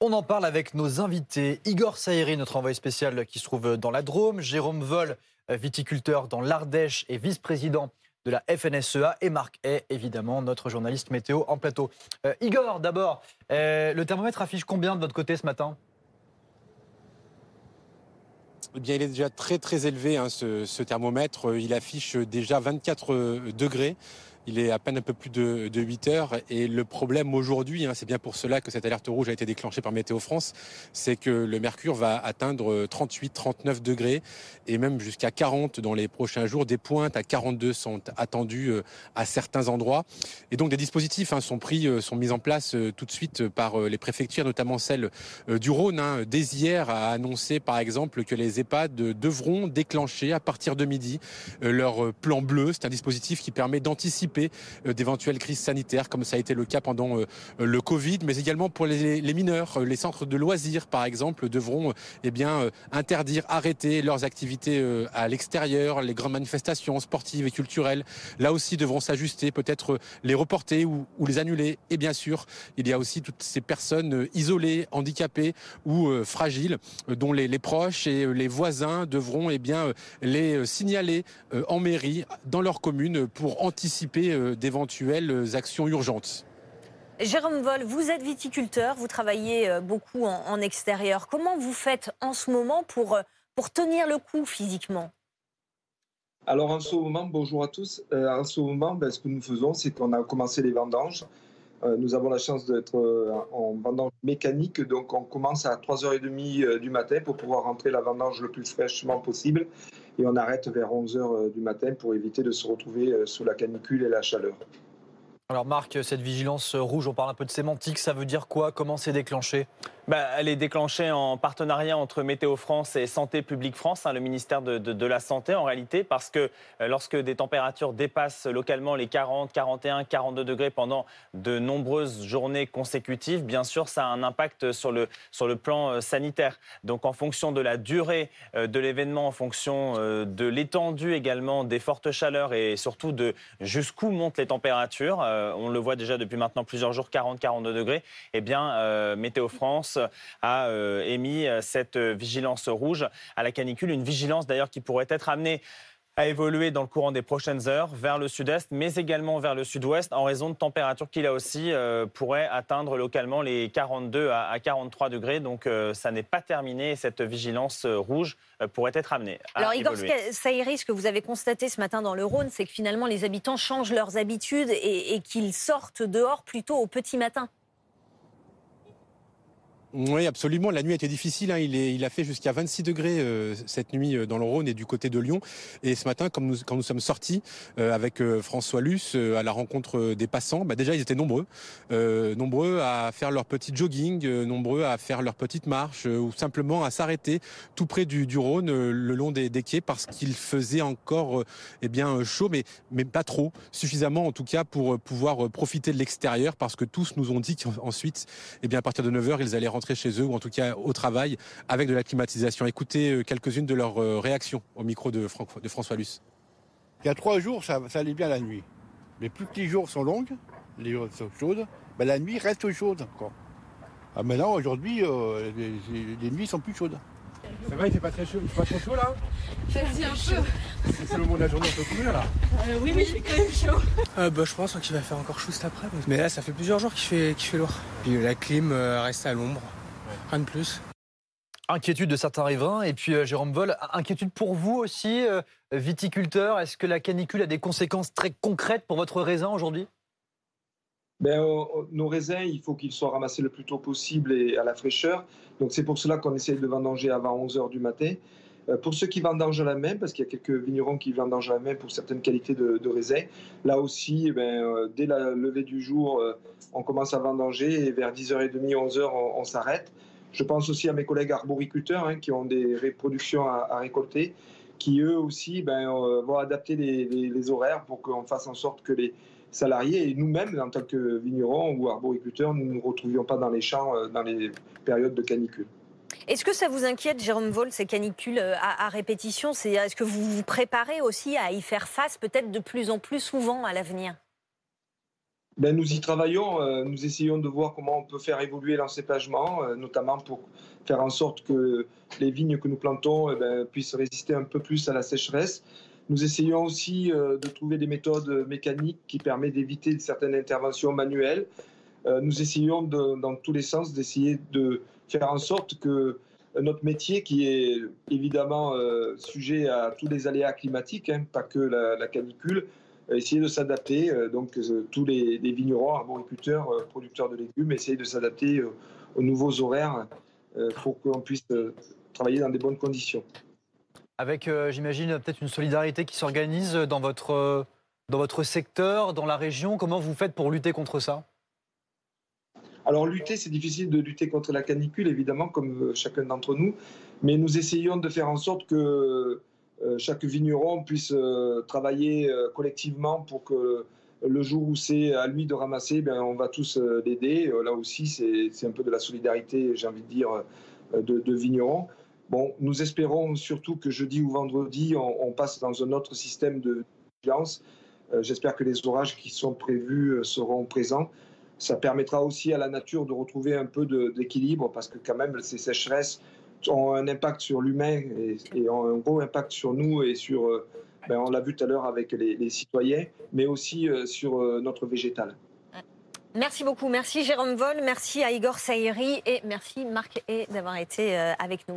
On en parle avec nos invités. Igor Saïri, notre envoyé spécial qui se trouve dans la Drôme. Jérôme Vol, viticulteur dans l'Ardèche et vice-président de la FNSEA. Et Marc Hay, évidemment, notre journaliste météo en plateau. Euh, Igor, d'abord, euh, le thermomètre affiche combien de votre côté ce matin? Eh bien, il est déjà très très élevé hein, ce, ce, thermomètre. Il affiche déjà 24 degrés. Il est à peine un peu plus de, 8 heures. Et le problème aujourd'hui, hein, c'est bien pour cela que cette alerte rouge a été déclenchée par Météo France, c'est que le mercure va atteindre 38, 39 degrés et même jusqu'à 40 dans les prochains jours. Des pointes à 42 sont attendues euh, à certains endroits. Et donc des dispositifs hein, sont pris, euh, sont mis en place euh, tout de suite par les préfectures, notamment celle du Rhône. Hein. Dès hier a annoncé par exemple que les EHPAD devront déclencher à partir de midi leur plan bleu. C'est un dispositif qui permet d'anticiper euh, d'éventuelles crises sanitaires, comme ça a été le cas pendant euh, le Covid, mais également pour les, mineurs. Les centres de loisirs, par exemple, devront eh bien, interdire, arrêter leurs activités euh, à l'extérieur, les grandes manifestations sportives et culturelles. Là aussi, devront s'ajuster, peut-être les reporter ou, les annuler. Et bien sûr, il y a aussi toutes ces personnes isolées, handicapées ou fragiles, dont les, les, proches et les voisins devront eh bien, les signaler en mairie, dans leur commune, pour anticiper euh, d'éventuelles actions urgentes. Jérôme Vol, vous êtes viticulteur, vous travaillez euh, beaucoup en, extérieur. Comment vous faites en ce moment pour, euh, pour tenir le coup physiquement? Alors en ce moment, bonjour à tous. en ce moment, ben, ce que nous faisons, c'est qu'on a commencé les vendanges. nous avons la chance d'être en vendange mécanique, donc on commence à 3h30 du matin pour pouvoir rentrer la vendange le plus fraîchement possible et on arrête vers 11h euh, du matin pour éviter de se retrouver euh, sous la canicule et la chaleur. Alors Marc, cette vigilance rouge, on parle un peu de sémantique, ça veut dire quoi? Comment c'est déclenché? Bah, Elle est déclenchée en partenariat entre Météo France et Santé publique France, hein, le ministère de, la Santé en réalité, parce que euh, lorsque des températures dépassent localement les 40, 41, 42 degrés pendant de nombreuses journées consécutives, bien sûr, ça a un impact sur le, sur le plan euh, sanitaire. Donc en fonction de la durée euh, de l'événement, en fonction de l'étendue également des fortes chaleurs et surtout de jusqu'où montent les températures, euh, on le voit déjà depuis maintenant plusieurs jours, 40-42 degrés, eh bien, euh, Météo France a euh, émis cette vigilance rouge à la canicule, une vigilance d'ailleurs qui pourrait être amenée à évoluer dans le courant des prochaines heures vers le sud-est, mais également vers le sud-ouest, en raison de températures qui, là aussi, euh, pourraient atteindre localement les 42 à, 43 degrés. Donc, ça n'est pas terminé. Cette vigilance rouge pourrait être amenée. À Alors, Igor Saïri, ce que vous avez constaté ce matin dans le Rhône, c'est que finalement, les habitants changent leurs habitudes et qu'ils sortent dehors plutôt au petit matin. Oui, absolument. La nuit a été difficile. Hein. Il, a fait jusqu'à 26 degrés euh, cette nuit euh, dans le Rhône et du côté de Lyon. Et ce matin, quand nous sommes sortis euh, avec François Luce à la rencontre des passants, bah déjà ils étaient nombreux, nombreux à faire leur petit jogging, nombreux à faire leur petite marche ou simplement à s'arrêter tout près du, Rhône, le long des, quais, parce qu'il faisait encore eh chaud, mais pas trop, suffisamment en tout cas pour pouvoir profiter de l'extérieur, parce que tous nous ont dit qu'ensuite, eh à partir de 9 h ils allaient rentrer chez eux ou en tout cas au travail avec de la climatisation. Écoutez euh, quelques-unes de leurs euh, réactions au micro de, de François Luce. Il y a trois jours, ça, allait bien la nuit. Mais plus que les jours sont longs, les jours sont chaudes, ben la nuit reste chaude encore. Ah, maintenant, aujourd'hui, euh, les, nuits sont plus chaudes. Ça va, il fait pas très chaud, il fait pas trop chaud là? Ça dit un peu. C'est le moment de la journée, on peut couvrir là euh, Oui, oui, il fait quand même chaud. Euh, bah, je pense qu'il va faire encore chaud cet après. Mais là, ça fait plusieurs jours qu'il fait, qu'il fait lourd. Puis la clim reste à l'ombre. Rien de plus. Inquiétude de certains riverains. Et puis, euh, Jérôme Vol, inquiétude pour vous aussi, euh, viticulteur. Est-ce que la canicule a des conséquences très concrètes pour votre raisin aujourd'hui? Ben, nos raisins, il faut qu'ils soient ramassés le plus tôt possible et à la fraîcheur. Donc c'est pour cela qu'on essaye de vendanger avant 11h du matin. Euh, pour ceux qui vendangent la main, parce qu'il y a quelques vignerons qui vendangent la main pour certaines qualités de, raisins, là aussi, eh ben, dès la levée du jour, on commence à vendanger et vers 10h30, 11h, on s'arrête. Je pense aussi à mes collègues arboriculteurs hein, qui ont des reproductions à, récolter, qui eux aussi ben, euh, vont adapter les, horaires pour qu'on fasse en sorte que les salariés et nous-mêmes, en tant que vignerons ou arboriculteurs, nous ne nous retrouvions pas dans les champs euh, dans les périodes de canicule. Est-ce que ça vous inquiète, Jérôme Vol, ces canicules euh, à, à répétition? Est-ce que vous vous préparez aussi à y faire face peut-être de plus en plus souvent à l'avenir? Ben, nous y travaillons, euh, nous essayons de voir comment on peut faire évoluer l'encépagement, euh, notamment pour faire en sorte que les vignes que nous plantons eh ben, puissent résister un peu plus à la sécheresse. Nous essayons aussi euh, de trouver des méthodes mécaniques qui permettent d'éviter certaines interventions manuelles. Euh, nous essayons dans tous les sens d'essayer de faire en sorte que notre métier, qui est évidemment euh, sujet à tous les aléas climatiques, hein, pas que la, canicule, euh, essayer de s'adapter. euh, donc tous les, les vignerons, arboriculteurs, producteurs de légumes, essayent de s'adapter aux nouveaux horaires pour qu'on puisse travailler dans des bonnes conditions. Avec, j'imagine, peut-être une solidarité qui s'organise dans votre, dans votre secteur, dans la région. Comment vous faites pour lutter contre ça? Alors lutter, c'est difficile de lutter contre la canicule, évidemment, comme euh, chacun d'entre nous, mais nous essayons de faire en sorte que euh, chaque vigneron puisse euh, travailler collectivement pour que le jour où c'est à lui de ramasser, ben, on va tous l'aider. Là aussi, c'est un peu de la solidarité, j'ai envie de dire, de, de vignerons. Bon, nous espérons surtout que jeudi ou vendredi, on, passe dans un autre système de vigilance. J'espère que les orages qui sont prévus seront présents ça permettra aussi à la nature de retrouver un peu d'équilibre parce que quand même ces sécheresses ont un impact sur l'humain et, ont un gros impact sur nous et sur, euh, ben, on l'a vu tout à l'heure avec les, citoyens, mais aussi euh, sur euh, notre végétal. Merci beaucoup. Merci Jérôme Vol, merci à Igor Saïri et merci Marc et d'avoir été avec nous.